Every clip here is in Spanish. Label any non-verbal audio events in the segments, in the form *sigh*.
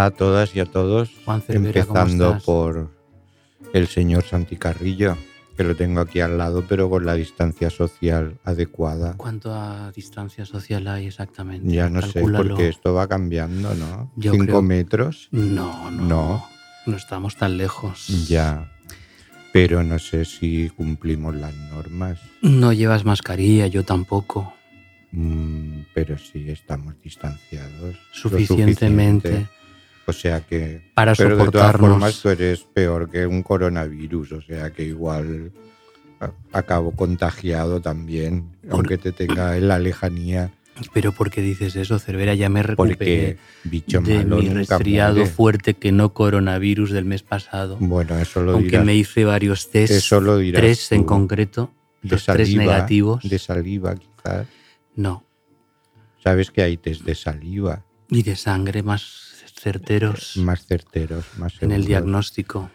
Hola a todas y a todos, Juan Cervera, ¿cómo empezando por el señor Santi Carrillo, que lo tengo aquí al lado, pero con la distancia social adecuada. ¿Cuánta distancia social hay exactamente? Ya no sé, porque esto va cambiando, ¿no? Yo Cinco creo- metros, No, no, No. no. estamos tan lejos. ya. Pero no sé si cumplimos las normas. No llevas mascarilla, yo tampoco. Mm, pero sí estamos distanciados. Suficientemente. O sea que. Para pero de todas formas, tú eres peor que un coronavirus. O sea que igual a- acabo contagiado también, Por- aunque te tenga en la lejanía. Pero ¿por qué dices eso, Cervera? Ya me recuperé Porque bicho de mi resfriado muere. fuerte que no coronavirus del mes pasado. Bueno, eso lo Aunque dirás. me hice varios test, Eso lo dirás tres en tú. concreto, de los tres saliva, negativos. De saliva, quizás. No. Sabes que hay test de saliva Y de sangre más certeros más certeros, más en el diagnóstico.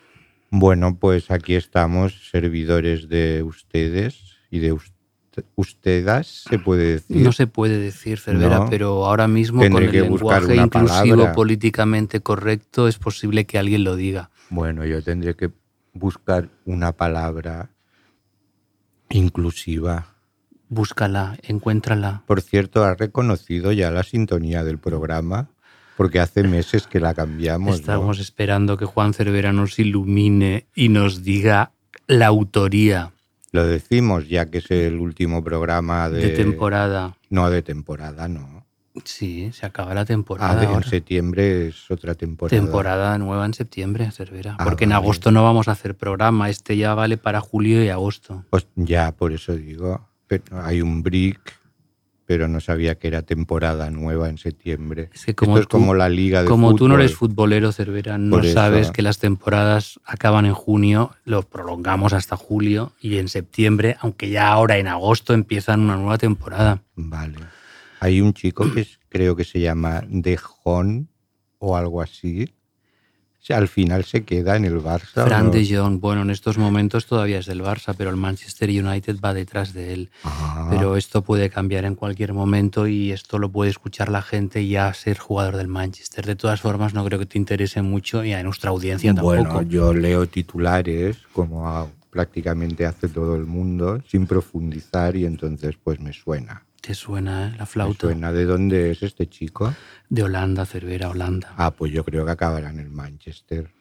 Bueno, pues aquí estamos, servidores de ustedes y de ust- ustedes, se puede decir. No se puede decir, Cervera, No. pero ahora mismo con el lenguaje inclusivo palabra. políticamente correcto es posible que alguien lo diga. Bueno, yo tendré que buscar una palabra inclusiva. Búscala, encuéntrala. Por cierto, ¿has reconocido ya la sintonía del programa? Porque hace meses que la cambiamos. ¿no? Estamos esperando que Juan Cervera nos ilumine y nos diga la autoría Lo decimos ya que es el último programa de, de temporada. No, de temporada, no. Sí, se acaba la Ah, temporada. de- en septiembre es otra temporada. Temporada nueva en septiembre, Cervera. Ah, Porque en vale. agosto no vamos a hacer programa. Este ya vale para julio y agosto. Pues ya, por eso digo. Pero hay un break, pero no sabía que era temporada nueva en septiembre. Es que como Esto es tú- como la liga de Como tú no eres futbolero, Cervera, no Por eso. sabes que las temporadas acaban en junio, lo prolongamos hasta julio y en septiembre, aunque ya ahora en agosto empiezan una nueva temporada. Vale. Hay un chico que es- creo que se llama Dejón o algo así. Al final se queda en el Barça. ¿o Fran no? de Jong, bueno, en estos momentos todavía es del Barça, pero el Manchester United va detrás de él. Ah, Pero esto puede cambiar en cualquier momento y esto lo puede escuchar la gente y ya ser jugador del Manchester. De todas formas, no creo que te interese mucho y a nuestra audiencia tampoco. Bueno, yo leo titulares como prácticamente hace todo el mundo, sin profundizar y entonces pues me suena. Te suena ¿eh? la flauta suena de dónde es este chico. de Holanda, Cervera, Holanda. Ah, pues yo creo que acabará en el Manchester.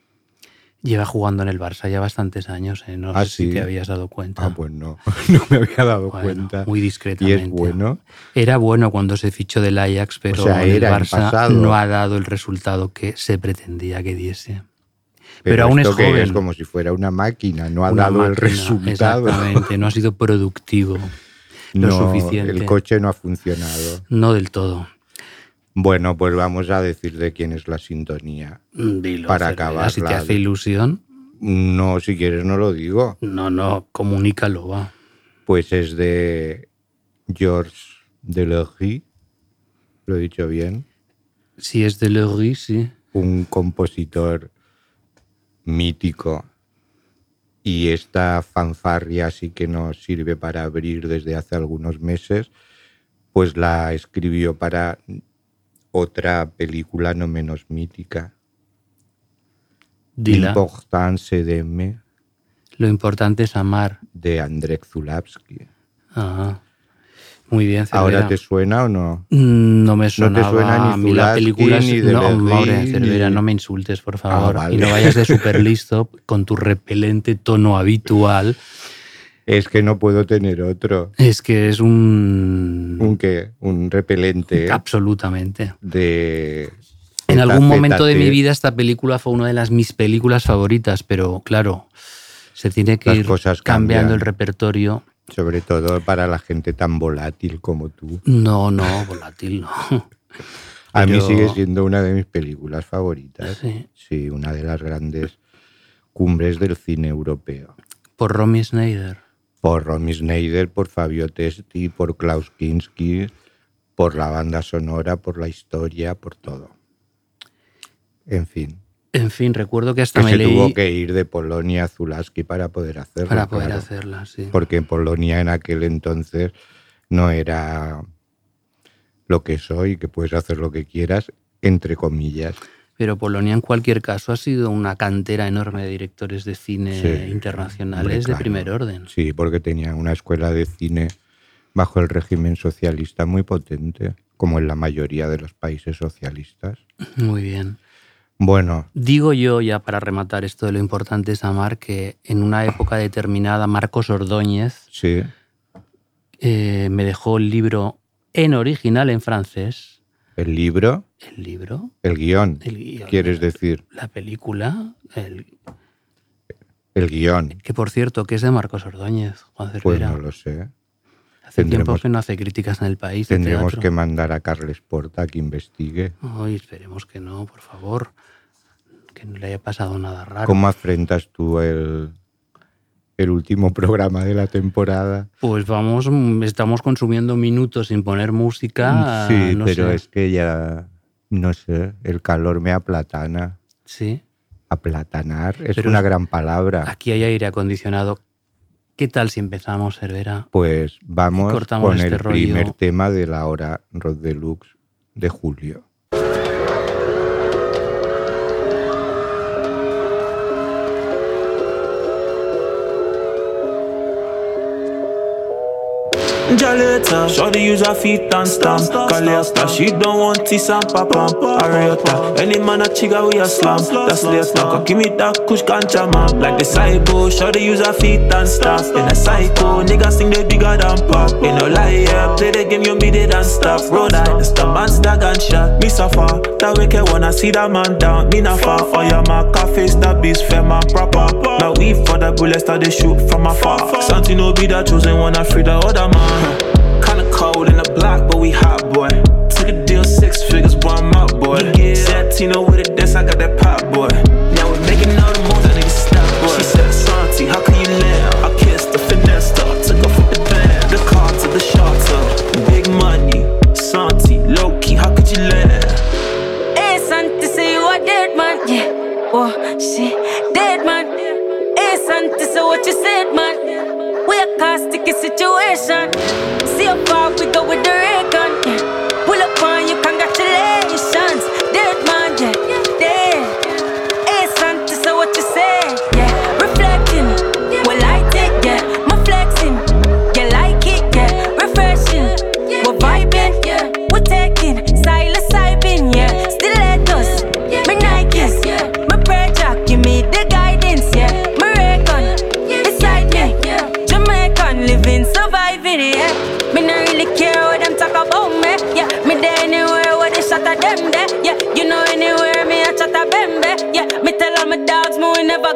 Lleva jugando en el Barça ya bastantes años, ¿eh? no Ah, sé si ¿sí? te habías dado cuenta. Ah, pues no, *laughs* no me había dado Bueno, cuenta. Muy Y discretamente. es bueno. Era bueno cuando se fichó del Ajax, pero sea, el Barça no ha dado el resultado que se pretendía que diese. Pero, Pero aún es esto que joven. Es como si fuera una máquina, no ha Una dado el máquina, resultado. Exactamente, no ha sido productivo. *laughs* lo No, suficiente. El coche no ha funcionado. No del todo. Bueno, pues vamos a decir de quién es la sintonía. Mm, Dilo, Para acabarla. Si te hace ilusión, No, si quieres no lo digo. no, no, comunícalo, va. Pues es de Georges Delergy, lo he dicho bien, Si es de Legui, sí. un compositor mítico. Y esta fanfarria sí que nos sirve para abrir desde hace algunos meses, pues la escribió para otra película no menos mítica, Dila. L'importance d'aimer, Lo importante es amar. de Andrzej Zulawski. Ajá. Muy bien, Cervera. ¿Ahora te suena o no? Mm, No me suena ni a mí la Zulaski, película es- ni de No, Maure, Cervera, ni- no me insultes, por favor. vale. Y no vayas de *laughs* súper listo con tu repelente tono habitual. Es que no puedo tener otro. Es que es un... ¿Un qué? Un repelente Absolutamente. de... En algún momento de mi vida esta película fue una de las mis películas favoritas, pero claro, se tiene que Las ir cambiando cambian. el repertorio. Sobre todo para la gente tan volátil como tú. No, no, volátil, no. A mí sigue siendo una de mis películas favoritas. Sí. Sí, una de las grandes cumbres del cine europeo. Por Romy Schneider. Por Romy Schneider, por Fabio Testi, por Klaus Kinski, por la banda sonora, por la historia, por todo. En fin, En fin, recuerdo que hasta que me se leí tuvo que ir de Polonia a Zulaski para poder hacerlo. para poder claro. hacerla, sí. Porque Polonia en aquel entonces no era lo que soy, que puedes hacer lo que quieras, entre comillas. Pero Polonia en cualquier caso ha sido una cantera enorme de directores de cine Sí, internacionales hombre, de primer orden. Sí, porque tenía una escuela de cine bajo el régimen socialista muy potente, como en la mayoría de los países socialistas. Muy bien. Bueno, Digo yo, ya para rematar esto de lo importante es amar, que en una época determinada Marcos Ordóñez sí, eh, me dejó el libro en original en francés. el libro, ¿El libro? el guion, El guion. quieres decir, La película. el- el guion. que por cierto, que es de Marcos Ordóñez, Juan Pues Cervera. no lo sé. Hace tiempo que no hace críticas en el país. Tendremos que mandar a Carles Porta a que investigue. Ay, esperemos que no, por favor. Que no le haya pasado nada raro. ¿Cómo afrentas tú el, el último programa de la temporada? Pues vamos, mm, estamos consumiendo minutos sin poner música. sí, no pero sé. es que ya, no sé, el calor me aplatana. Sí, Aplatanar es Pero una gran palabra. aquí hay aire acondicionado. ¿Qué tal si empezamos, Cervera? Pues vamos con este el primer tema de la hora Rod Deluxe de julio. Jaleta, shorty use her feet and stamp. Caleta, she don't want this and papa. Areta, any man a chigga we a slam. That's later. Come give me that kush ganja man. Like the cybo, shorty use her feet and stamp. In a psycho, nigga sing the bigger than pop. In no lie, yeah, play the game, you beat it and stop. Road eye, it's the man's that gunshot. Me suffer, that wicked wanna see that man down. Me not far, yeah, my face that beast fair man proper. Now we for the bullets that they shoot from afar. Something no be the chosen one, I free the other man. Kinda cold in the block, but we hot, boy. Took a deal, six figures, boy, I'm out, boy. Santino with it, that's I got that pop, boy. Now we're making all the moves, that nigga stop, boy. She said, Santi, how can you land? I kissed the finesse, her, took her from the band. The car to the shelter, big money. Santi, low key, how could you land? Hey, Santi, say you a dead man. Yeah. Oh, shit. Dead man. Hey, Santi, say what you said, man. Situation. See how far we go with the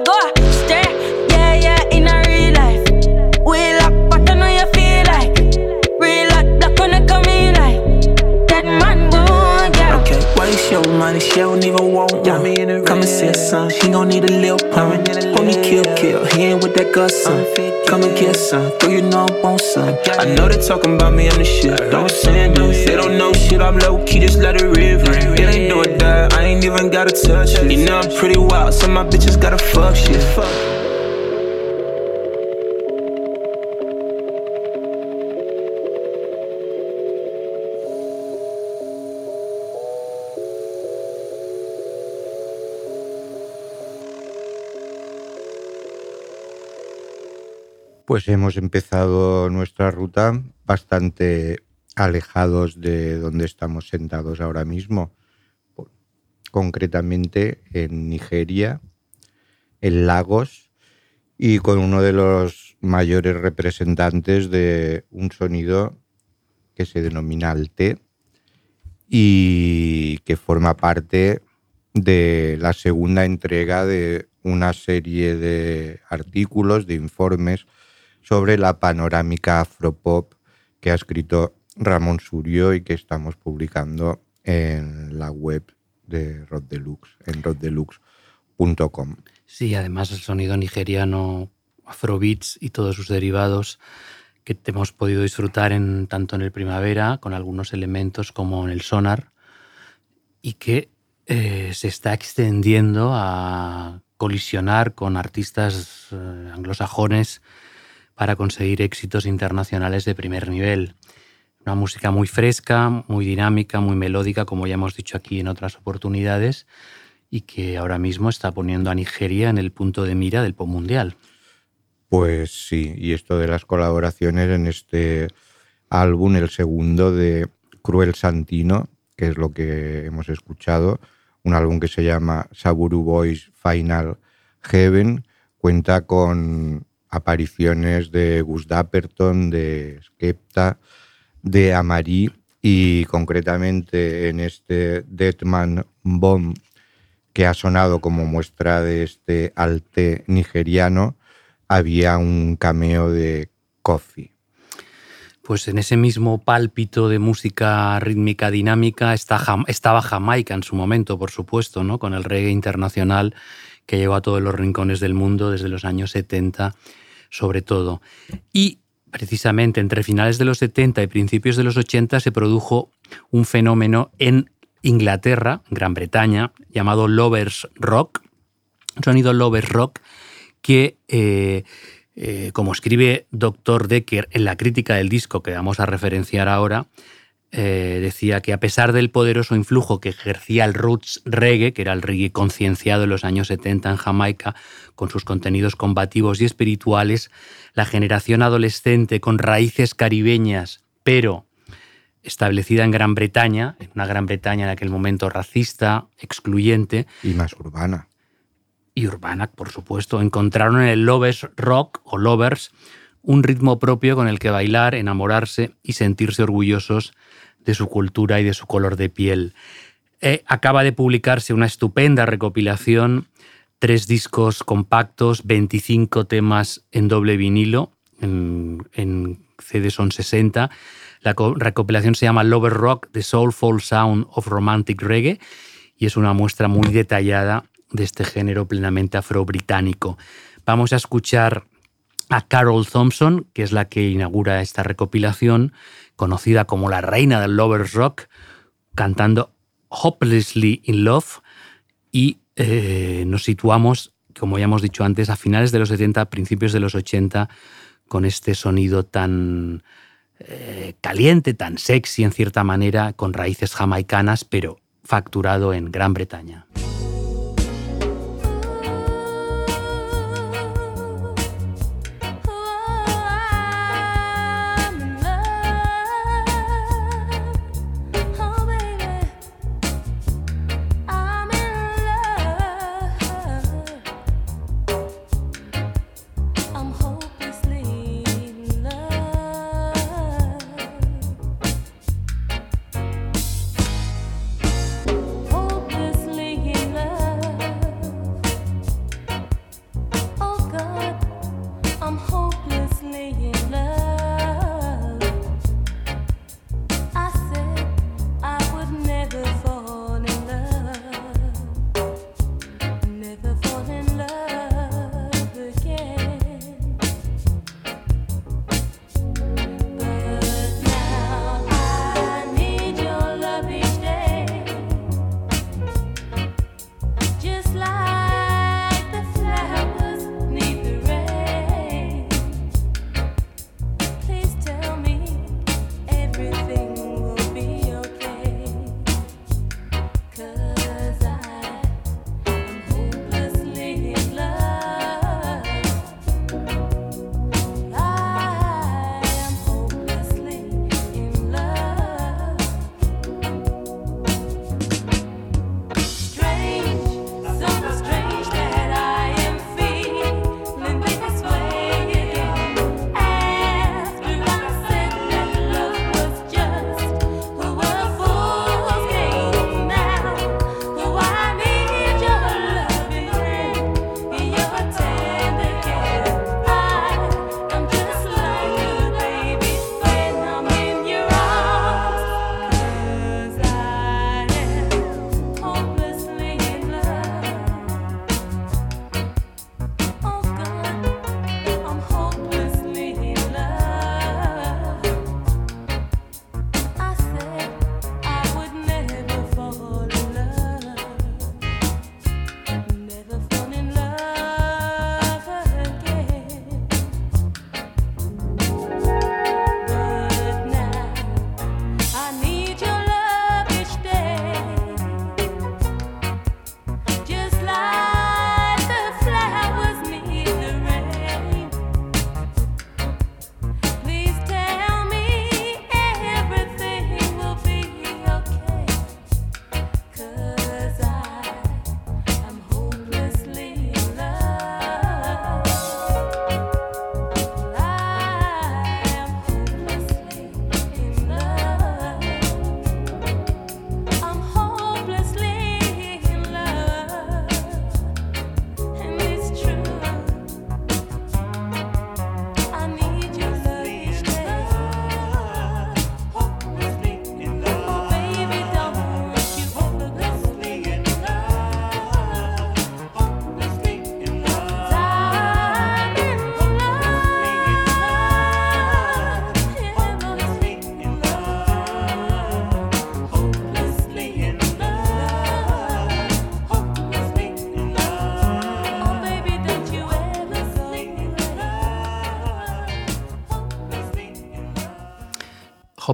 me She don't even want one. Come and see son, he gon' need a little pump. Homie kill, kill, he ain't with that gut, son. Come and get some, though you know I want some. I know they talking about me on the shit, don't send this. They don't know shit, I'm low key, just let it rip. It ain't do it that, I ain't even gotta touch it. You know I'm pretty wild, so my bitches gotta fuck shit. Pues hemos empezado nuestra ruta bastante alejados de donde estamos sentados ahora mismo, concretamente en Nigeria, en Lagos, y con uno de los mayores representantes de un sonido que se denomina Alte y que forma parte de la segunda entrega de una serie de artículos, de informes sobre la panorámica afropop que ha escrito Ramón Surio y que estamos publicando en la web de Rod Deluxe, en roddeluxe.com. Sí, además el sonido nigeriano, afrobeats y todos sus derivados que hemos podido disfrutar en, tanto en el primavera, con algunos elementos como en el sonar, y que eh, se está extendiendo a colisionar con artistas eh, anglosajones para conseguir éxitos internacionales de primer nivel. Una música muy fresca, muy dinámica, muy melódica, como ya hemos dicho aquí en otras oportunidades, y que ahora mismo está poniendo a Nigeria en el punto de mira del pop mundial. Pues sí, y esto de las colaboraciones en este álbum, el segundo de Cruel Santino, que es lo que hemos escuchado, un álbum que se llama Saburu Boys Final Heaven, cuenta con apariciones de Gus Dapperton, de Skepta, de Amari y concretamente en este Deadman Bomb que ha sonado como muestra de este alte nigeriano, había un cameo de Coffee. Pues en ese mismo pálpito de música rítmica dinámica estaba Jamaica en su momento, por supuesto, ¿no? con el reggae internacional que llegó a todos los rincones del mundo desde los años 70 sobre todo. Y precisamente entre finales de los 70 y principios de los 80 se produjo un fenómeno en Inglaterra, Gran Bretaña, llamado Lovers Rock, sonido Lovers Rock que, eh, eh, como escribe Dr. Decker en la crítica del disco que vamos a referenciar ahora, eh, decía que a pesar del poderoso influjo que ejercía el roots reggae, que era el reggae concienciado en los años 70 en Jamaica, con sus contenidos combativos y espirituales, la generación adolescente con raíces caribeñas, pero establecida en Gran Bretaña, en una Gran Bretaña en aquel momento racista, excluyente. Y más urbana. Y urbana, por supuesto. Encontraron en el Lovers Rock o Lovers un ritmo propio con el que bailar, enamorarse y sentirse orgullosos de su cultura y de su color de piel. Eh, acaba de publicarse una estupenda recopilación, tres discos compactos, 25 temas en doble vinilo, en, CD son 60. La recopilación se llama Lover Rock, The Soulful Sound of Romantic Reggae, y es una muestra muy detallada de este género plenamente afro-británico. Vamos a escuchar a Carol Thompson, que es la que inaugura esta recopilación, conocida como la reina del Lovers Rock, cantando Hopelessly in Love y eh, nos situamos, como ya hemos dicho antes, a finales de los 70, principios de los 80, con este sonido tan eh, caliente, tan sexy en cierta manera, con raíces jamaicanas, pero facturado en Gran Bretaña.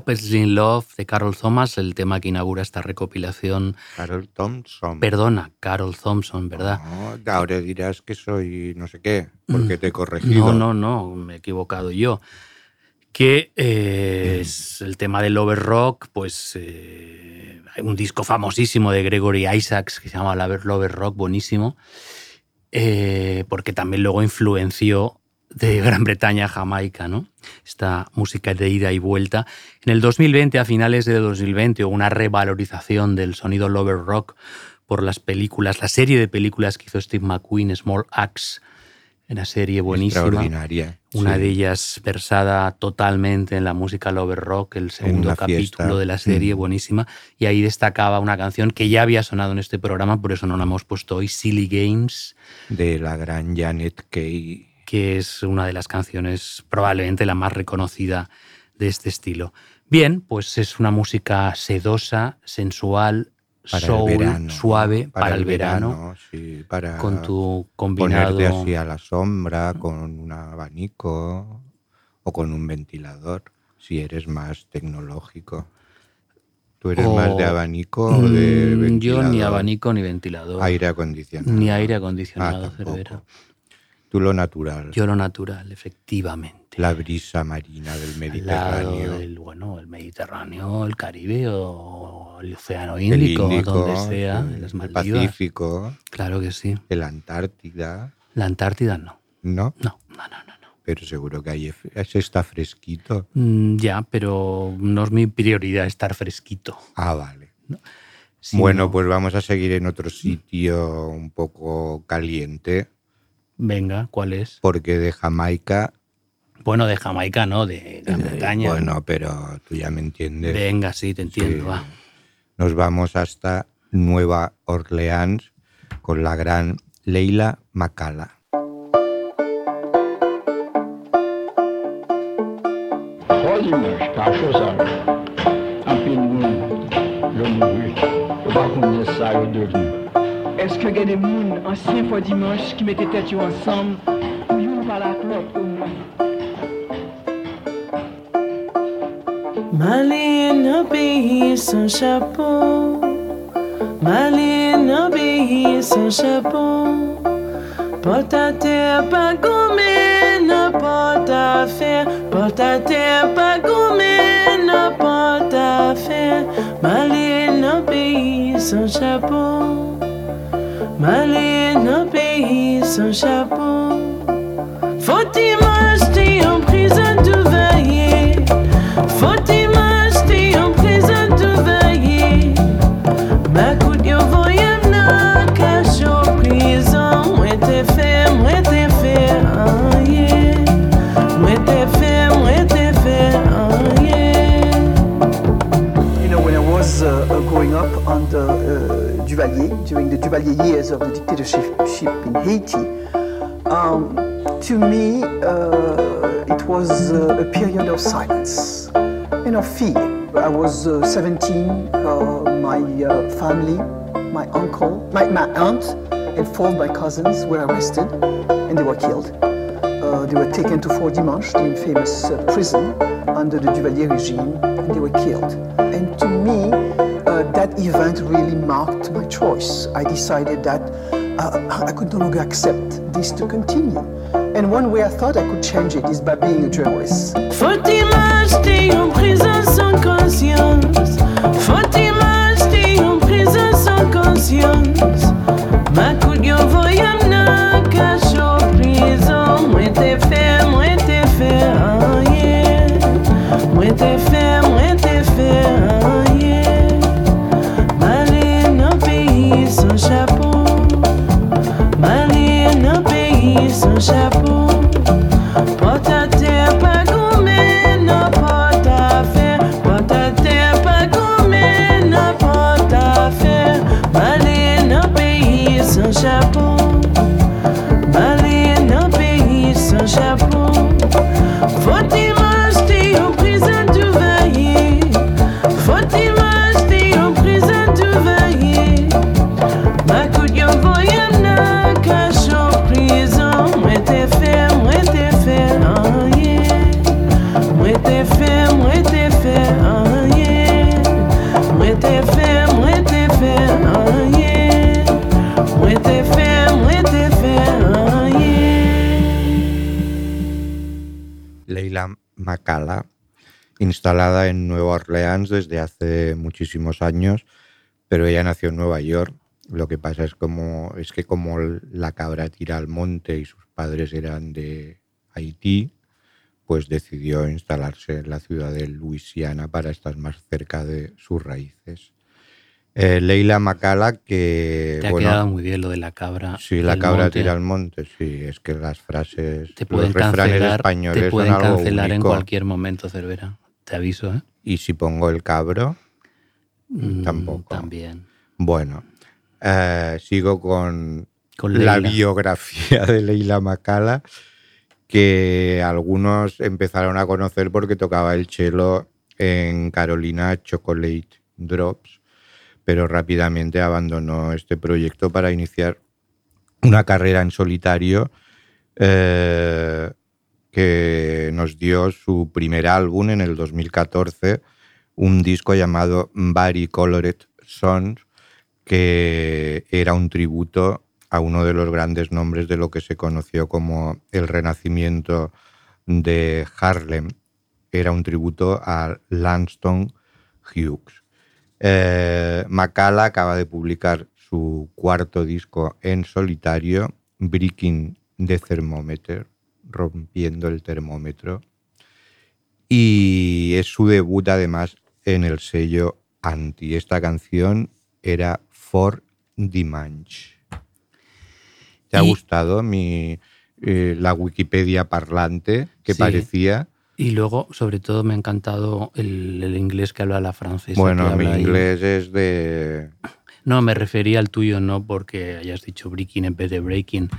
Hopelessly in Love de Carol Thomas, el tema que inaugura esta recopilación. Carol Thompson. Perdona, Carol Thompson, ¿verdad? No, ahora dirás que soy no sé qué, porque te he corregido. No, no, no, me he equivocado yo. Que eh, es el tema del Lover Rock, pues eh, hay un disco famosísimo de Gregory Isaacs que se llama Lover Rock, buenísimo, eh, porque también luego influenció de Gran Bretaña a Jamaica, ¿no? Esta música de ida y vuelta. En el 2020, a finales de 2020, hubo una revalorización del sonido Lover Rock por las películas, la serie de películas que hizo Steve McQueen, Small Axe, una serie buenísima. Extraordinaria. Una sí. de ellas versada totalmente en la música Lover Rock, el segundo capítulo fiesta. de la serie, Mm. buenísima. Y ahí destacaba una canción que ya había sonado en este programa, por eso no la hemos puesto hoy, Silly Games, De la gran Janet Kay. Que es una de las canciones probablemente la más reconocida de este estilo. Bien, pues es una música sedosa, sensual, Para soul, el verano. suave para, el verano, sí, para con tu combinado ponerte así a la sombra con un abanico o con un ventilador, si eres más tecnológico. ¿Tú eres O- más de abanico o de Mm, ventilador? Yo ni abanico ni ventilador. Aire acondicionado. Ni aire acondicionado, Ah. Cervera. Tú lo natural. Yo lo natural, efectivamente. La brisa marina del Al lado Mediterráneo. del, bueno, el Mediterráneo, el Caribe o el Océano el Índico, Índico, donde sea, en las el Maldivas. Pacífico, Claro que sí. el Antártida, La Antártida no. ¿no? No, no, no, no. no. Pero seguro que ahí es- está fresquito. Mm, ya, pero no es mi prioridad estar fresquito. Ah, vale. Bueno, pues vamos a seguir en otro sitio un poco caliente, Venga, ¿cuál es? porque de Jamaica. Bueno, de Jamaica, no, de Gran eh, Bretaña. Bueno, pero tú ya me entiendes. Venga, sí, te entiendo. Sí. va. Nos vamos hasta Nueva Orleans con la gran Leila Macala. Est-ce que gagne moun, ancien fois dimanche, qui mettait tête yo ensemble, ou yon la clope au moins? Malin obéit son chapeau. Malin obéit son chapeau. Porte à terre, pas gommé, ne porte à faire. Porte à terre, pas gommé, ne porte à faire. Malin obéit son chapeau. Malena pe hi so chapeau during the Duvalier years of the dictatorship in Haiti, um, to me, uh, it was uh, a period of silence and of fear. I was uh, 17, uh, my uh, family, my uncle, my, my aunt, and four of my cousins were arrested and they were killed. They were taken to Fort Dimanche, the infamous prison under the Duvalier regime, and they were killed. And to me, that event really marked my choice. I decided that uh, I could no longer accept this to continue. And one way I thought I could change it is by being a journalist. Faut-il en prison sans conscience? Faut-il en prison sans conscience? Macala, instalada en Nueva Orleans desde hace muchísimos años, pero ella nació en Nueva York. Lo que pasa es, como, es que como la cabra tira al monte y sus padres eran de Haití, pues decidió instalarse en la ciudad de Luisiana para estar más cerca de sus raíces. Eh, Leila Macala, que... Te ha bueno, quedado muy bien lo de la cabra. Sí, la cabra monte. tira al monte, sí, es que las frases, Te pueden los cancelar, españoles te pueden son algo cancelar en cualquier momento, Cervera. Te aviso, ¿eh? Y si pongo el cabro, Mm, Tampoco. También. bueno, eh, sigo con, Con la biografía de Leila Macala, que algunos empezaron a conocer porque tocaba el cello en Carolina Chocolate Drops, pero rápidamente abandonó este proyecto para iniciar una carrera en solitario eh, que nos dio su primer álbum en el 2014, un disco llamado Body Colored Songs, que era un tributo a uno de los grandes nombres de lo que se conoció como el renacimiento de Harlem. Era un tributo a Langston Hughes. Eh, Macala acaba de publicar su cuarto disco en solitario, Breaking the Thermometer, rompiendo el termómetro. Y es su debut además en el sello Anti. Esta canción era For Dimanche. ¿Te ha Y- gustado mi, eh, la Wikipedia parlante que Sí. parecía? Y luego, sobre todo, me ha encantado el, el inglés que habla la francesa. Bueno, mi habla ahí. inglés es de *clears throat* No, me refería al tuyo, no porque hayas dicho breaking en vez de breaking,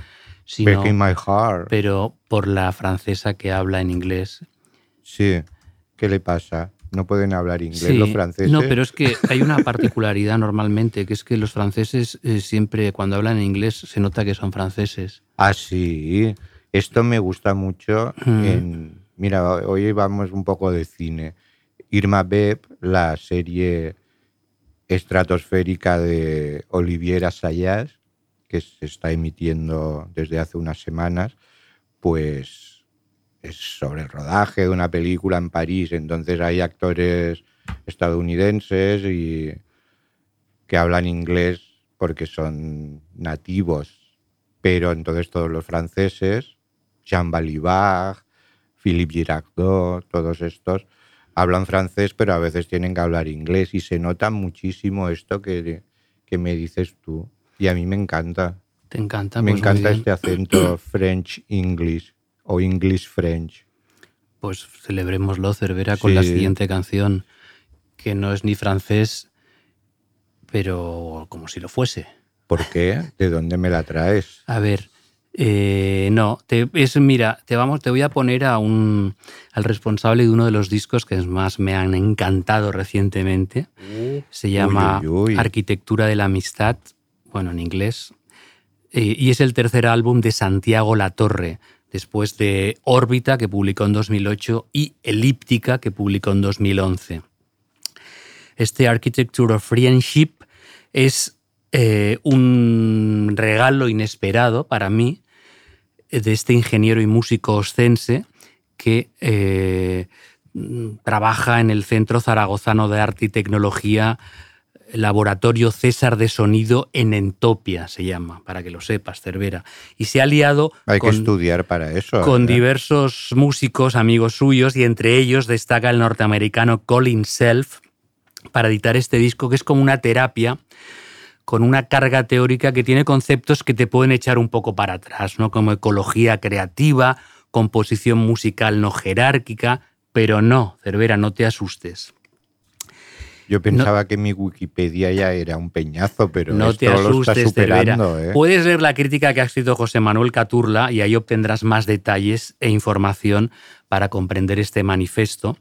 sino, Breaking My Heart. pero por la francesa que habla en inglés. Sí. ¿Qué le pasa? No pueden hablar inglés Sí. los franceses. No, pero es que hay una particularidad normalmente, que es que los franceses eh, siempre cuando hablan en inglés se nota que son franceses. Ah, sí. Esto me gusta mucho. Mm. En, mira, hoy vamos un poco de cine. Irma Beb, la serie estratosférica de Olivier Assayas, que se está emitiendo desde hace unas semanas, pues es sobre el rodaje de una película en París. Entonces hay actores estadounidenses y que hablan inglés porque son nativos, pero entonces todos los franceses, Jean Balibar, Philippe Girardot, todos estos, hablan francés, pero a veces tienen que hablar inglés y se nota muchísimo esto que, que me dices tú. Y a mí me encanta. ¿Te encanta? me Pues encanta este acento *clears throat* French-English o English-French. Pues celebrémoslo, Cervera, con la Sí. siguiente canción, que no es ni francés, pero como si lo fuese. ¿Por qué? ¿De dónde me la traes? A ver, eh, no, te, es, mira, te, vamos, te voy a poner a un, al responsable de uno de los discos que más me han encantado recientemente. Se llama Uy, uy, uy. Arquitectura de la Amistad, bueno, en inglés. Eh, y es el tercer álbum de Santiago Latorre, después de Órbita, que publicó en 2008, y Elíptica, que publicó en 2011. Este Architecture of Friendship es eh, un regalo inesperado para mí de este ingeniero y músico oscense que eh, trabaja en el Centro Zaragozano de Arte y Tecnología, Laboratorio César de Sonido en Entopia, se llama, para que lo sepas, Cervera. Y se ha aliado Hay con, que estudiar para eso. con diversos músicos, amigos suyos, y entre ellos destaca el norteamericano Colin Self para editar este disco, que es como una terapia con una carga teórica que tiene conceptos que te pueden echar un poco para atrás, ¿no? Como ecología creativa, composición musical no jerárquica, pero no, Cervera, no te asustes. Yo pensaba que mi Wikipedia ya era un peñazo, pero no esto te lo está asustes, superando. ¿eh? Puedes leer la crítica que ha escrito José Manuel Caturla y ahí obtendrás más detalles e información para comprender este manifiesto.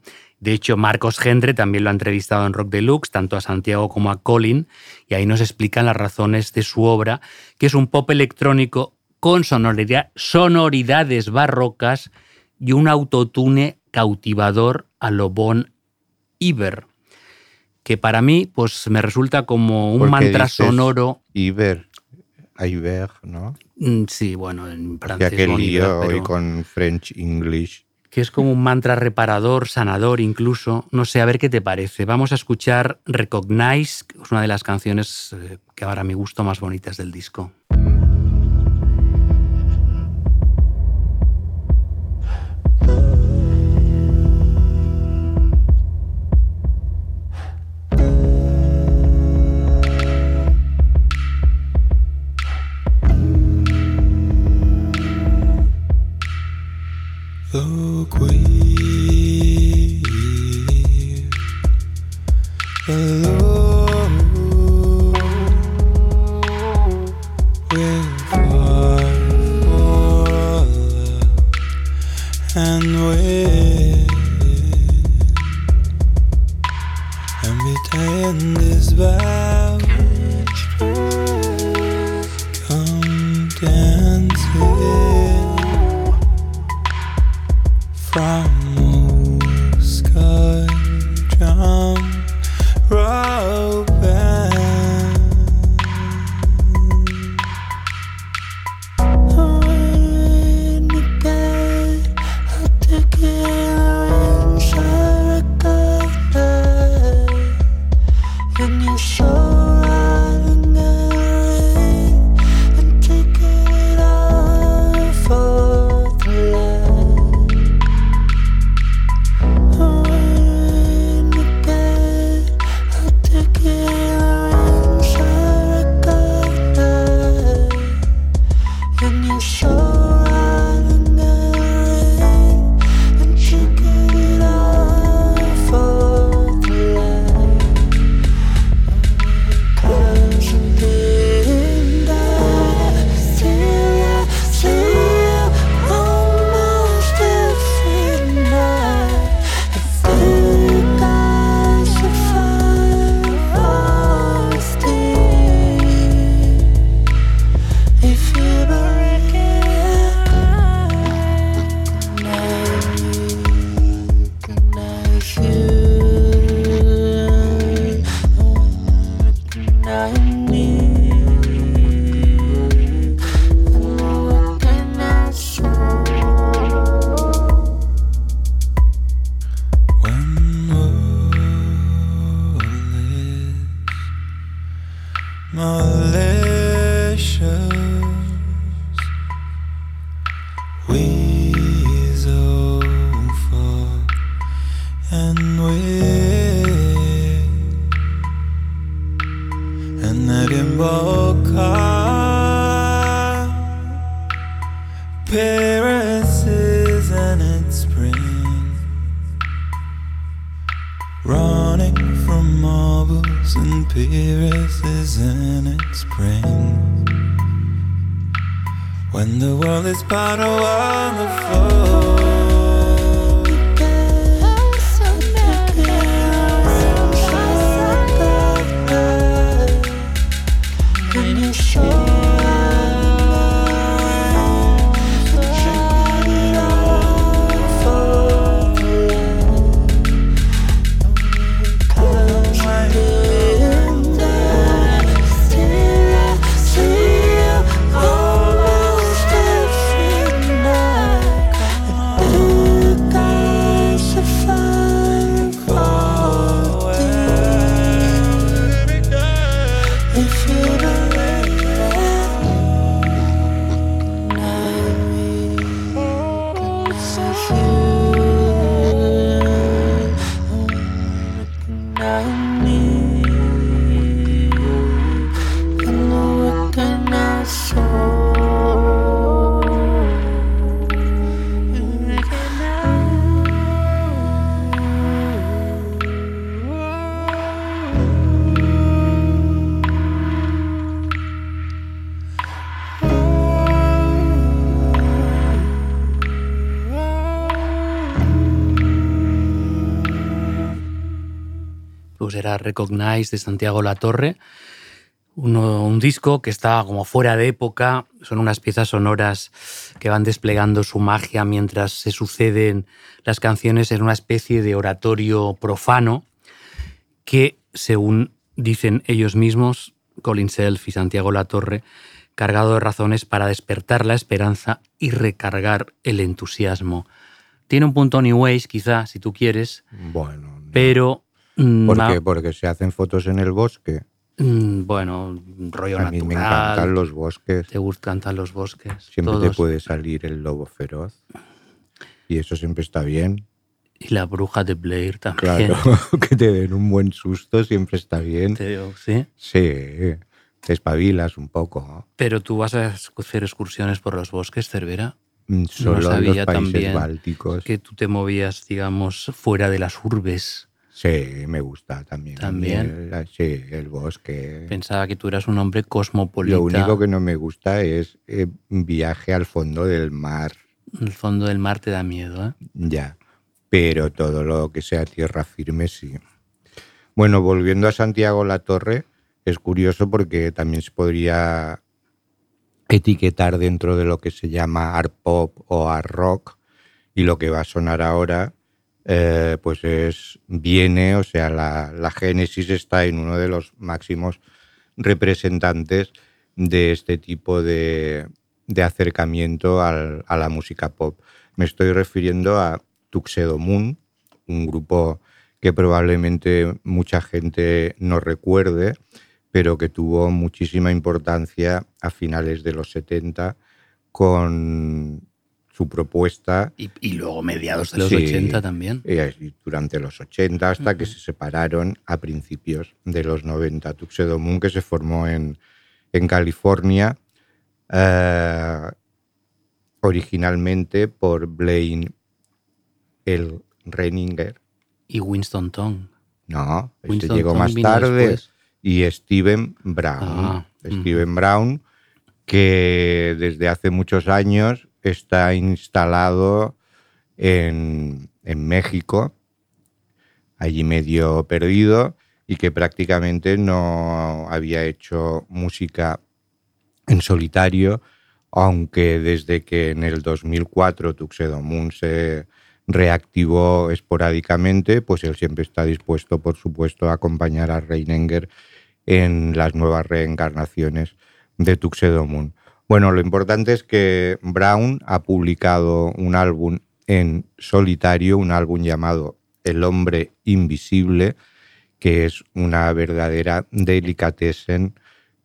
De hecho, Marcos Gendre también lo ha entrevistado en Rock Deluxe, tanto a Santiago como a Colin, y ahí nos explican las razones de su obra, que es un pop electrónico con sonoridad- sonoridades barrocas y un autotune cautivador a lo Bon Iver, que para mí pues, me resulta como un ¿Por qué mantra sonoro Iber, Iber, ¿no? Mm, Sí, bueno, en francés. aquel lío hoy con French English. Que es como un mantra reparador, sanador incluso. No sé, a ver qué te parece. Vamos a escuchar Recognize, que es una de las canciones eh, que ahora mi gusto más bonitas del disco. The. Hello. I need pues era Recognize de Santiago Latorre. Uno, un disco que está como fuera de época, son unas piezas sonoras que van desplegando su magia mientras se suceden las canciones en una especie de oratorio profano que, según dicen ellos mismos, Colin Self y Santiago Latorre, cargado de razones para despertar la esperanza y recargar el entusiasmo. Tiene un punto New quizá, si tú quieres, Bueno, no. pero. Mm, ¿por ma- qué? Porque se hacen fotos en el bosque. mm, bueno, rollo A mí me natural. encantan los bosques. Te gustan los bosques. Siempre te puede salir el lobo feroz. Y eso siempre está bien. Y la bruja de Blair también. Claro, *laughs* *laughs* que te den un buen susto siempre está bien. Te digo, sí. Sí, te espabilas un poco. ¿no? Pero tú vas a hacer excursiones por los bosques, Cervera. Mm, Solo los sabía países también bálticos. Que tú te movías, digamos, fuera de las urbes. Sí, me gusta también. También. el- sí, el bosque. Pensaba que tú eras un hombre cosmopolita. Lo único que no me gusta es eh, viaje al fondo del mar. El fondo del mar te da miedo, ¿eh? Ya. Pero todo lo que sea tierra firme, sí. Bueno, volviendo a Santiago la Torre, es curioso porque también se podría etiquetar dentro de lo que se llama art pop o art rock. Y lo que va a sonar ahora, eh, pues es, viene, o sea, la, la génesis está en uno de los máximos representantes de este tipo de, de acercamiento a la música pop. Me estoy refiriendo a Tuxedo Moon, un grupo que probablemente mucha gente no recuerde, pero que tuvo muchísima importancia a finales de los 70 con su propuesta Y, y luego mediados de los Sí. 80 también. eh, durante los 80 hasta que se separaron a principios de los 90. Tuxedo Moon que se formó en, en California eh, originalmente por Blaine el Reininger. Y Winston Tong. No, este llegó Tong más tarde. después. Y Steven Brown. Ah, Steven Brown, que desde hace muchos años está instalado en, en México, allí medio perdido, y que prácticamente no había hecho música en solitario, aunque desde que en el 2004 Tuxedo Moon se reactivó esporádicamente, pues él siempre está dispuesto, por supuesto, a acompañar a Reininger en las nuevas reencarnaciones de Tuxedo Moon. Bueno, lo importante es que Brown ha publicado un álbum en solitario, un álbum llamado El hombre invisible, que es una verdadera delicatessen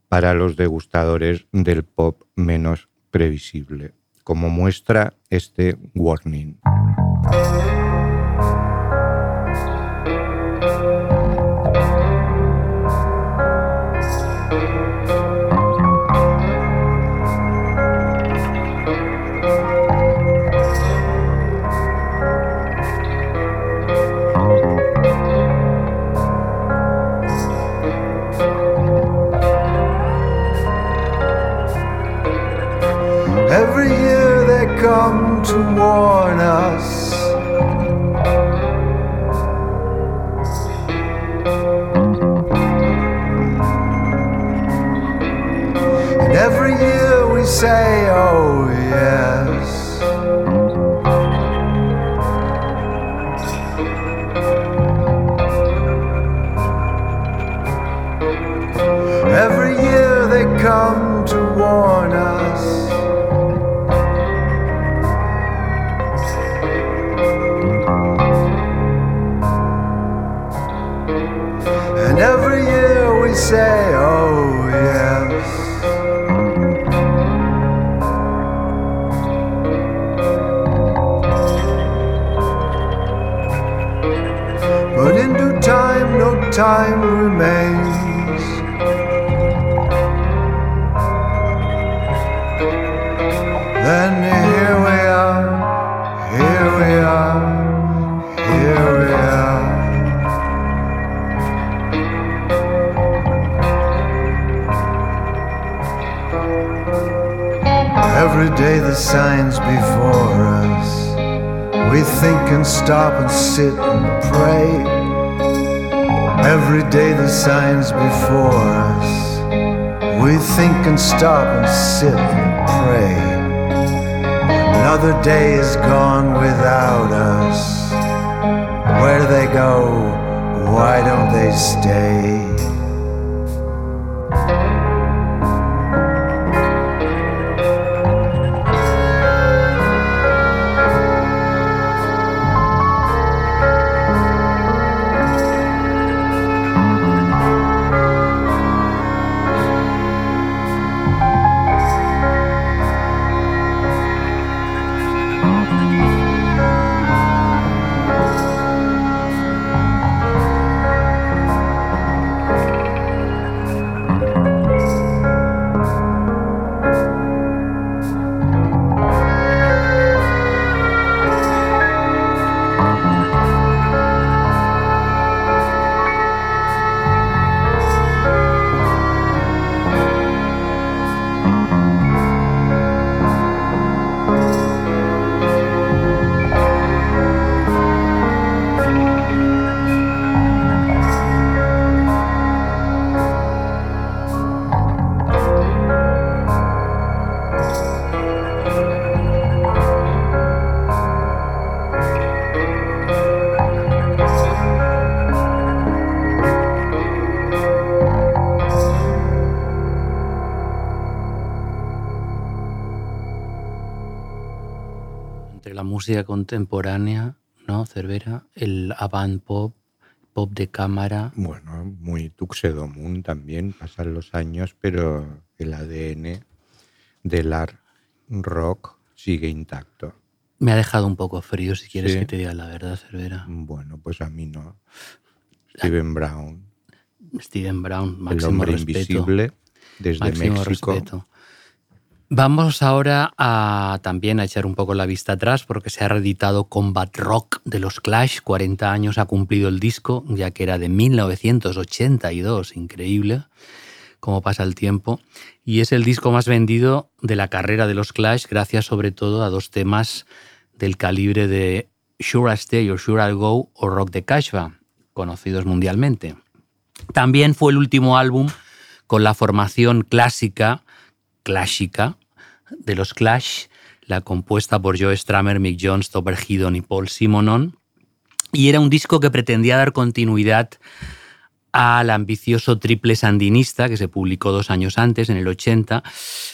para los degustadores del pop menos previsible, como muestra este warning. away. Música contemporánea, ¿no, Cervera? El avant pop, pop de cámara. Bueno, muy Tuxedomun también, pasan los años, pero el ADN del art rock sigue intacto. Me ha dejado un poco frío, si quieres Sí. que te diga la verdad, Cervera. Bueno, pues a mí no. Steven Brown, Steven Brown, el máximo hombre respeto. invisible, desde Máximo México. respeto. Vamos ahora a también a echar un poco la vista atrás porque se ha reeditado Combat Rock de los Clash. 40 años ha cumplido el disco, ya que era de 1982. Increíble cómo pasa el tiempo. Y es el disco más vendido de la carrera de los Clash, gracias sobre todo a dos temas del calibre de Sure I Stay o Sure I'll Go o Rock de Kashfa, conocidos mundialmente. También fue el último álbum con la formación clásica, clásica, de los Clash, la compuesta por Joe Stramer, Mick Jones, Topper Headon y Paul Simonon. Y era un disco que pretendía dar continuidad al ambicioso triple sandinista que se publicó dos años antes, en el 80.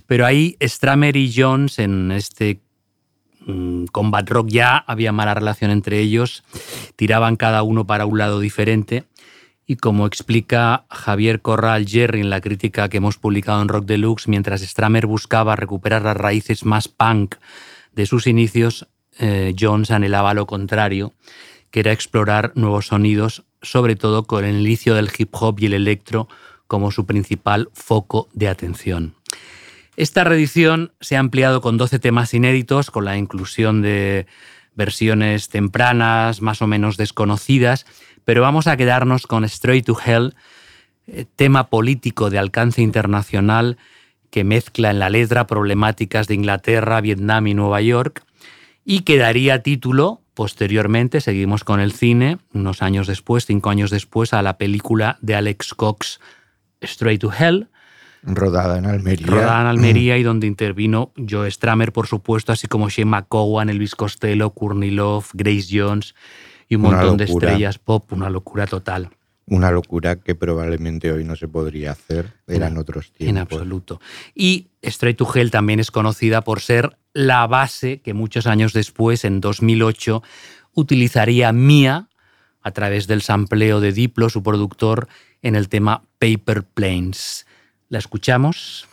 Pero ahí Stramer y Jones, en este mm, Combat Rock, ya había mala relación entre ellos, tiraban cada uno para un lado diferente. Y como explica Javier Corral Jerry en la crítica que hemos publicado en Rock Deluxe, mientras Stramer buscaba recuperar las raíces más punk de sus inicios, eh, Jones anhelaba lo contrario, que era explorar nuevos sonidos, sobre todo con el inicio del hip hop y el electro como su principal foco de atención. Esta reedición se ha ampliado con 12 temas inéditos, con la inclusión de versiones tempranas, más o menos desconocidas, pero vamos a quedarnos con Straight to Hell, eh, tema político de alcance internacional que mezcla en la letra problemáticas de Inglaterra, Vietnam y Nueva York, y que daría título posteriormente, seguimos con el cine, unos años después, cinco años después, a la película de Alex Cox, Straight to Hell, Rodada en Almería. rodada en Almería y donde intervino Joe Stramer, por supuesto, así como Shane McCowan, Elvis Costello, Courtney Love, Grace Jones y un Una montón de estrellas pop, una locura total. Una locura que probablemente hoy no se podría hacer. Eran En- otros En tiempos. absoluto. Y Straight to Hell también es conocida por ser la base que muchos años después, en 2008, utilizaría Mia a través del sampleo de Diplo, su productor, en el tema Paper Planes. ¿La escuchamos?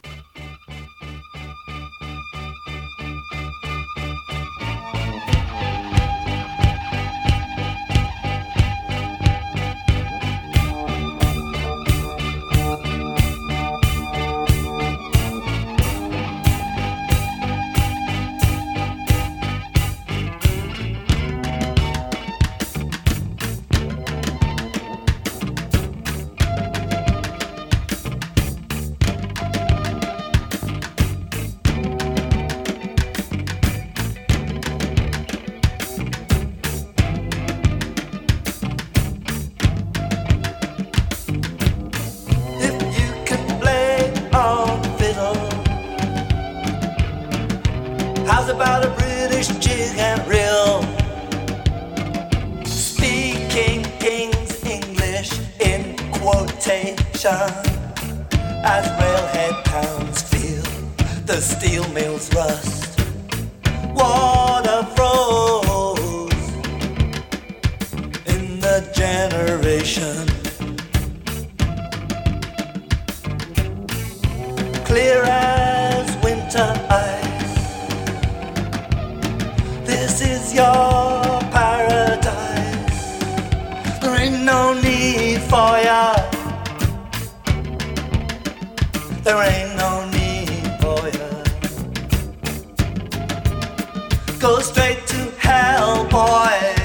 Go straight to hell, boys.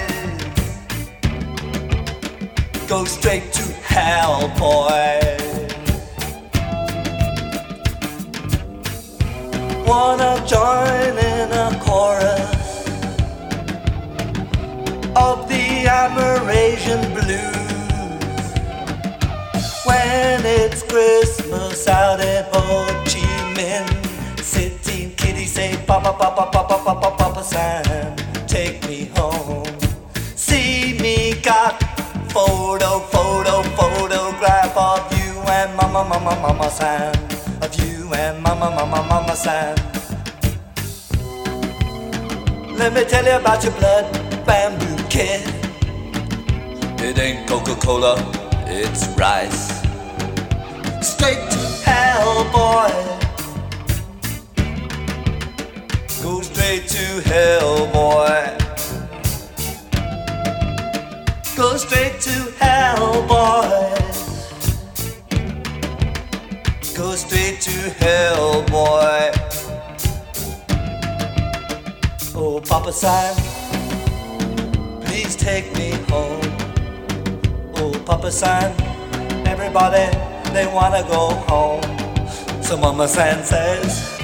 Go straight to hell, boys. wanna join in a chorus of the Amerasian blues when it's Christmas out in Ho Chi Minh City. Kitty say, Papa, Papa, Papa, Papa, Papa Sam, take me home. See me got photo, photo, photograph of you and Mama, Mama, Mama Sam. Of you and Mama, Mama, Mama Sam. Let me tell you about your blood bamboo kid. It ain't Coca Cola, it's rice. Straight to hell, boy. Straight to hell, boy. Go straight to hell, boy. Go straight to hell, boy. Oh, Papa San, please take me home. Oh, Papa San, everybody, they wanna go home. So Mama San says,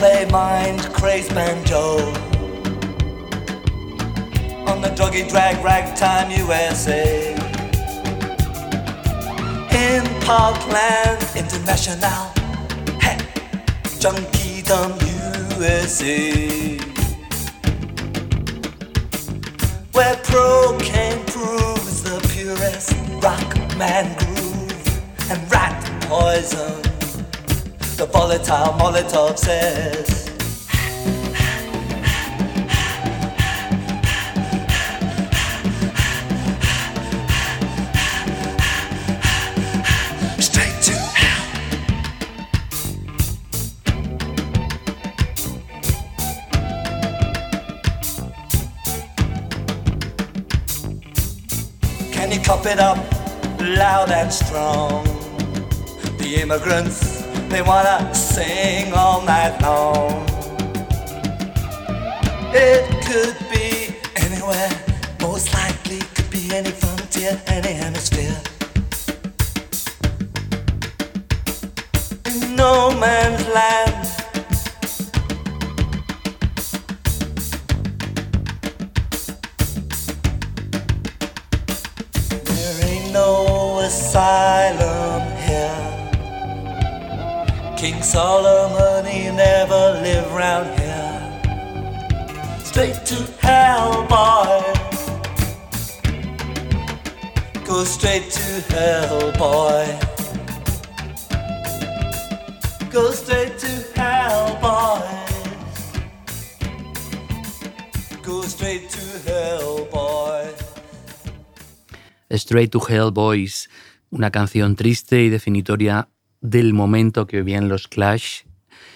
play mind crazed banjo. On the druggy drag ragtime USA in Parkland International, hey, Junkie Dumb USA, where pro cocaine proves the purest rock man groove and rat poison the volatile Molotov says. Can you cop it up loud and strong? The immigrants they wanna sing all night long. It could be anywhere, most likely could be any frontier, any hemisphere. Solomon, never lived round here. Straight to hell, boy. Go straight to hell, boy. Go straight to hell, boy. Go straight to hell, boy. Straight to Hell Boys, una canción triste y definitoria del momento que vivían los Clash.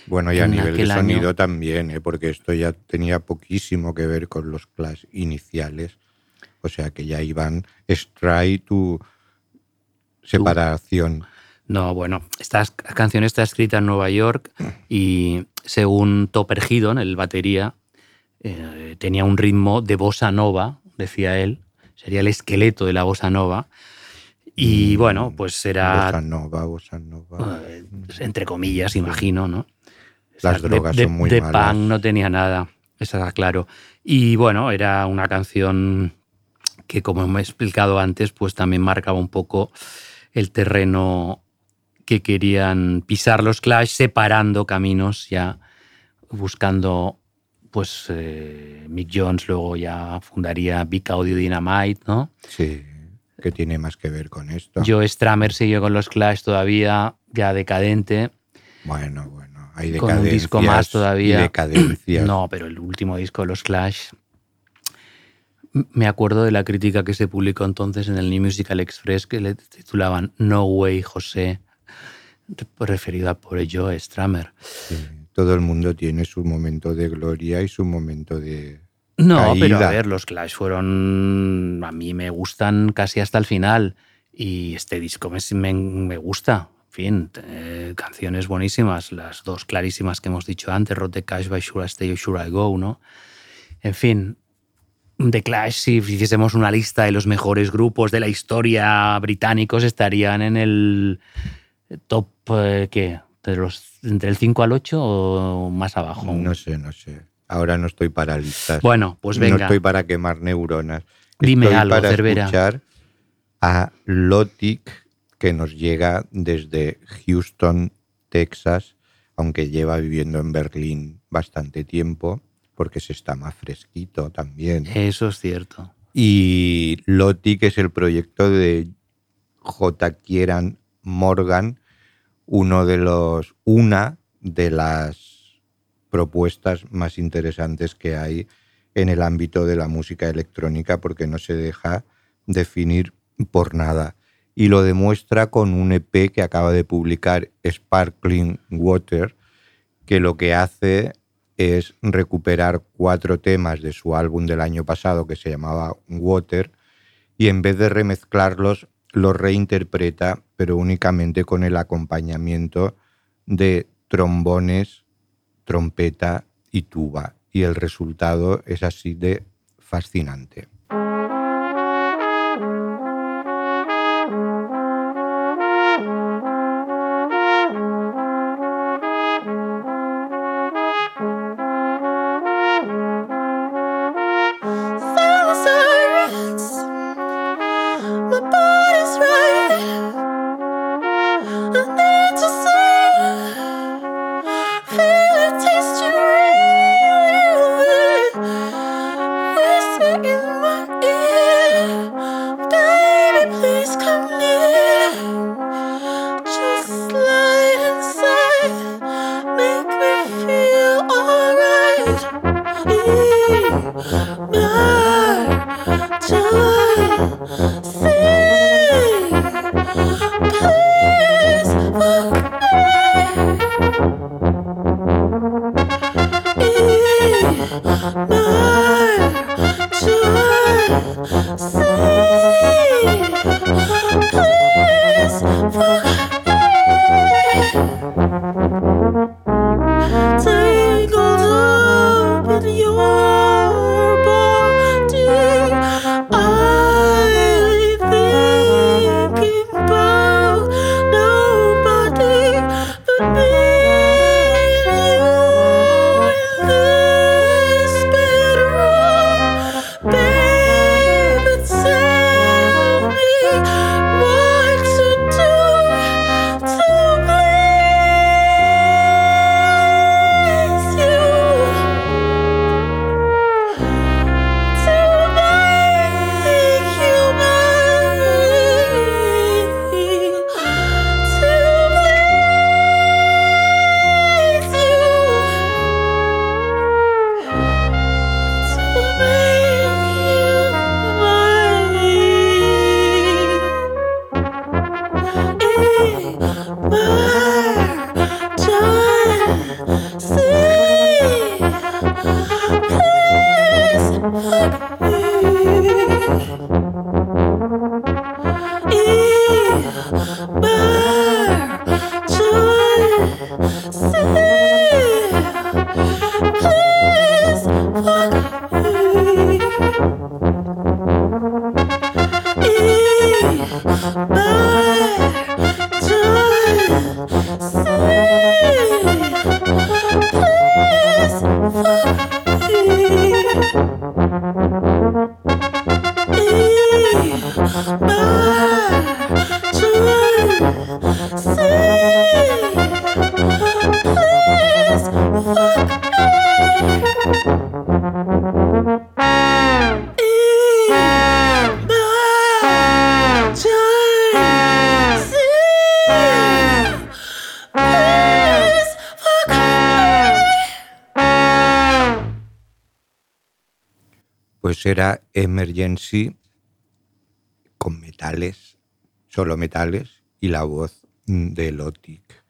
Bueno, y a nivel de año. sonido también, ¿eh? porque esto ya tenía poquísimo que ver con los Clash iniciales. O sea que ya iban straight to separación. No, bueno, esta canción está escrita en Nueva York y según Topper Hidon, el batería, eh, tenía un ritmo de bossa nova, decía él, sería el esqueleto de la bossa nova. Y bueno, pues era... Bossa nova, bossa nova. eh, entre comillas, imagino, ¿no? Las O sea, drogas de, son muy de malas. punk no tenía nada, eso está claro. Y bueno, era una canción que, como he explicado antes, pues también marcaba un poco el terreno que querían pisar los Clash, separando caminos ya, buscando, pues eh, Mick Jones luego ya fundaría Big Audio Dynamite, ¿no? Sí, que tiene más que ver con esto. Joe Stramer siguió con los Clash todavía, ya decadente. Bueno, bueno, hay con un disco decadencias más y todavía. decadencias. No, pero el último disco de los Clash. Me acuerdo de la crítica que se publicó entonces en el New Musical Express que le titulaban No Way José, re- referido a por Joe Stramer. Todo el mundo tiene su momento de gloria y su momento de No, pero a ver, los Clash fueron. A mí me gustan casi hasta el final. Y este disco me, me, me gusta. En fin, eh, canciones buenísimas. Las dos clarísimas que hemos dicho antes: Rot the Cash by Should I Stay or Should I Go, ¿no? En fin, The Clash, si hiciésemos una lista de los mejores grupos de la historia británicos, estarían en el top, eh, ¿qué? De los, ¿Entre el 5 al 8 o más abajo? No sé, no sé. Ahora no estoy para listas. Bueno, pues No venga. estoy para quemar neuronas. Dime estoy algo, para Cervera. escuchar a Lotic, que nos llega desde Houston, Texas, aunque lleva viviendo en Berlín bastante tiempo, porque se está más fresquito también. Eso es cierto. Y Loti, que es el proyecto de J. Kieran Morgan, uno de los, una de las propuestas más interesantes que hay en el ámbito de la música electrónica, porque no se deja definir por nada. Y lo demuestra con un EP que acaba de publicar Sparkling Water, que lo que hace es recuperar cuatro temas de su álbum del año pasado que se llamaba Water y en vez de remezclarlos los reinterpreta pero únicamente con el acompañamiento de trombones, trompeta y tuba y el resultado es así de fascinante. Era Emergency con metales, solo metales, y la voz de Lotic.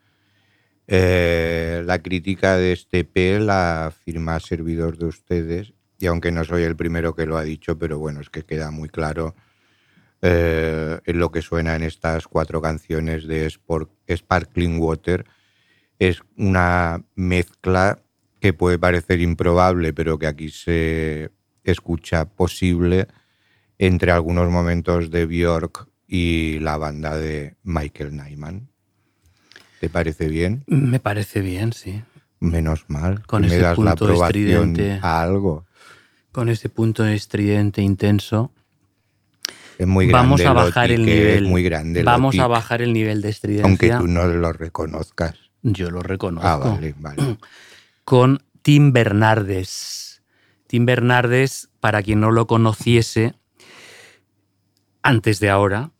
Eh, la crítica de este EP la firma servidor de ustedes, y aunque no soy el primero que lo ha dicho, pero bueno, es que queda muy claro eh, en lo que suena en estas cuatro canciones de Sparkling Water. Es una mezcla que puede parecer improbable, pero que aquí se escucha posible entre algunos momentos de Björk y la banda de Michael Nyman. ¿Te parece bien? Me parece bien, sí. Menos mal. Con que me ese la punto aprobación estridente. a algo. Con ese punto estridente intenso. Es muy Vamos grande a bajar el nivel. Es muy grande Vamos a bajar el nivel de estridencia. Aunque tú no lo reconozcas. Yo lo reconozco. Ah, vale, vale. *clears throat* Con Tim Bernardes. Tim Bernardes, para quien no lo conociese, antes de ahora,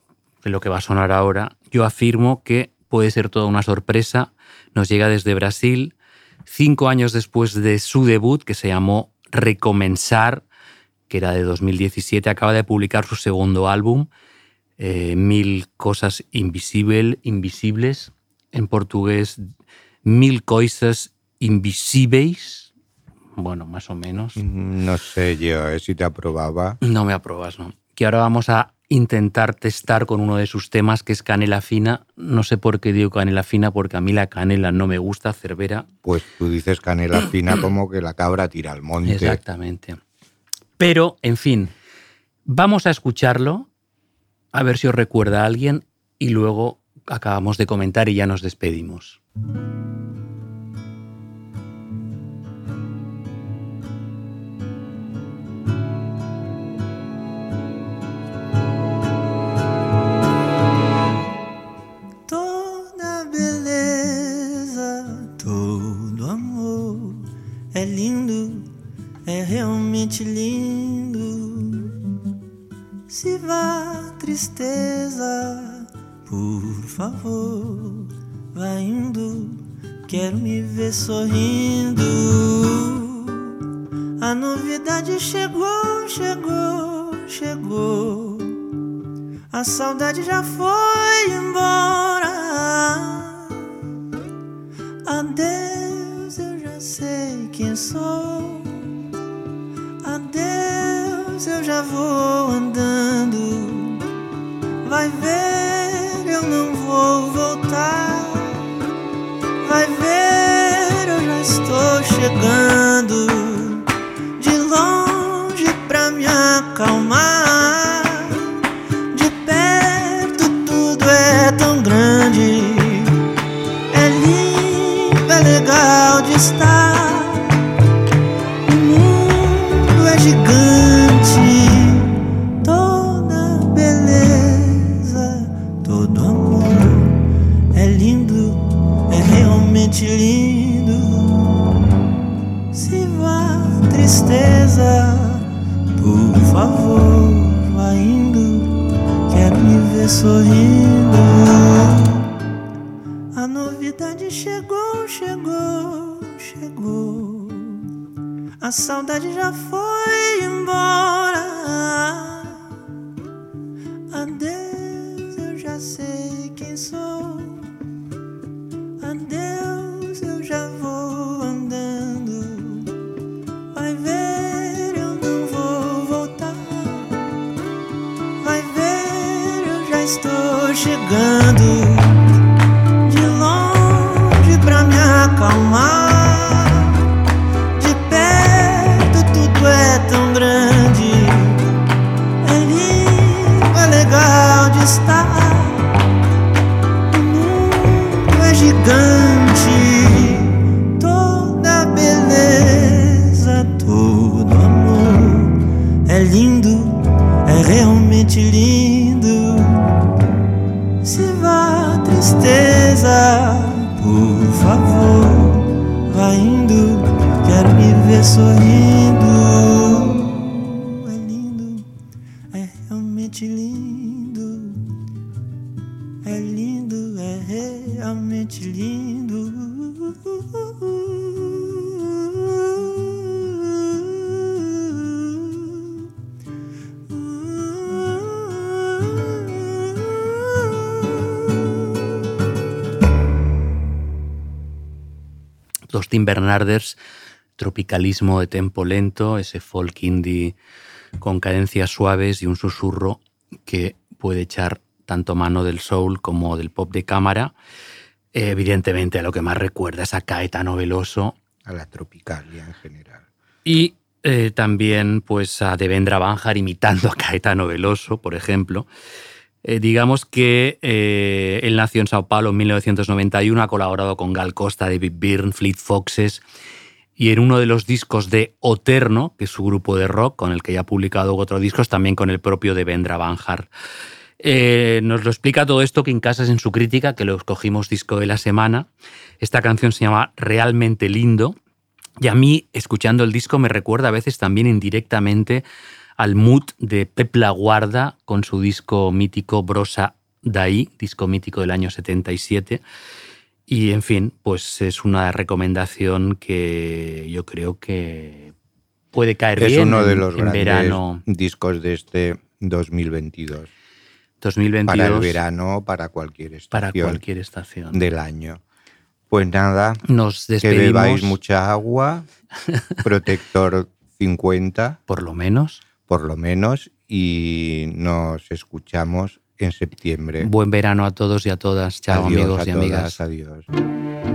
de lo que va a sonar ahora, yo afirmo que puede ser toda una sorpresa. Nos llega desde Brasil, cinco años después de su debut, que se llamó Recomenzar, que era de 2017, acaba de publicar su segundo álbum, eh, Mil Cosas Invisible, Invisibles, en portugués, Mil Coisas Invisíveis. Bueno, más o menos. No sé yo eh, si te aprobaba. No me aprobas, ¿no? Que ahora vamos a intentar testar con uno de sus temas, que es canela fina. No sé por qué digo canela fina, porque a mí la canela no me gusta, cervera. Pues tú dices canela *clears throat* fina como que la cabra tira al monte. Exactamente. Pero, en fin, vamos a escucharlo, a ver si os recuerda a alguien, y luego acabamos de comentar y ya nos despedimos. Lindo, é realmente lindo. Se vá tristeza, por favor, vá indo. Quero me ver sorrindo. A novidade chegou, chegou, chegou. A saudade já foi embora. Adeus, sei quem sou. Adeus, eu já vou andando. Vai ver, eu não vou voltar. Vai ver, eu já estou chegando. De longe pra me acalmar. De perto tudo é tão grande. É lindo, é legal de estar. Los Tim Bernarders, tropicalismo de tempo lento, ese folk indie con cadencias suaves y un susurro que puede echar tanto mano del soul como del pop de cámara. Evidentemente a lo que más recuerda es a Caetano Veloso A la tropicalia en general. y eh, también pues a Devendra Banjar imitando a Caetano Veloso, por ejemplo. Eh, digamos que eh, él nació en Sao Paulo en 1991, ha colaborado con Gal Costa, David Byrne, Fleet Foxes y en uno de los discos de Oterno, que es su grupo de rock, con el que ya ha publicado otros discos, también con el propio de Vendra Banjar. Eh, nos lo explica todo esto que Casas en su crítica, que lo escogimos disco de la semana. Esta canción se llama Realmente Lindo. Y a mí, escuchando el disco, me recuerda a veces también indirectamente al mood de Pep La Guarda con su disco mítico Brosa Daí, disco mítico del año 77. Y en fin, pues es una recomendación que yo creo que puede caer es bien uno de los en grandes verano. discos de este 2022. 2022 Para el verano, para cualquier para estación cualquier estación. del año. Pues nada, Nos que despedimos. bebáis mucha agua, *laughs* protector 50. Por lo menos. Por lo menos. Y nos escuchamos en septiembre. Buen verano a todos y a todas. Chao Adiós amigos a y todas, amigas. Adiós.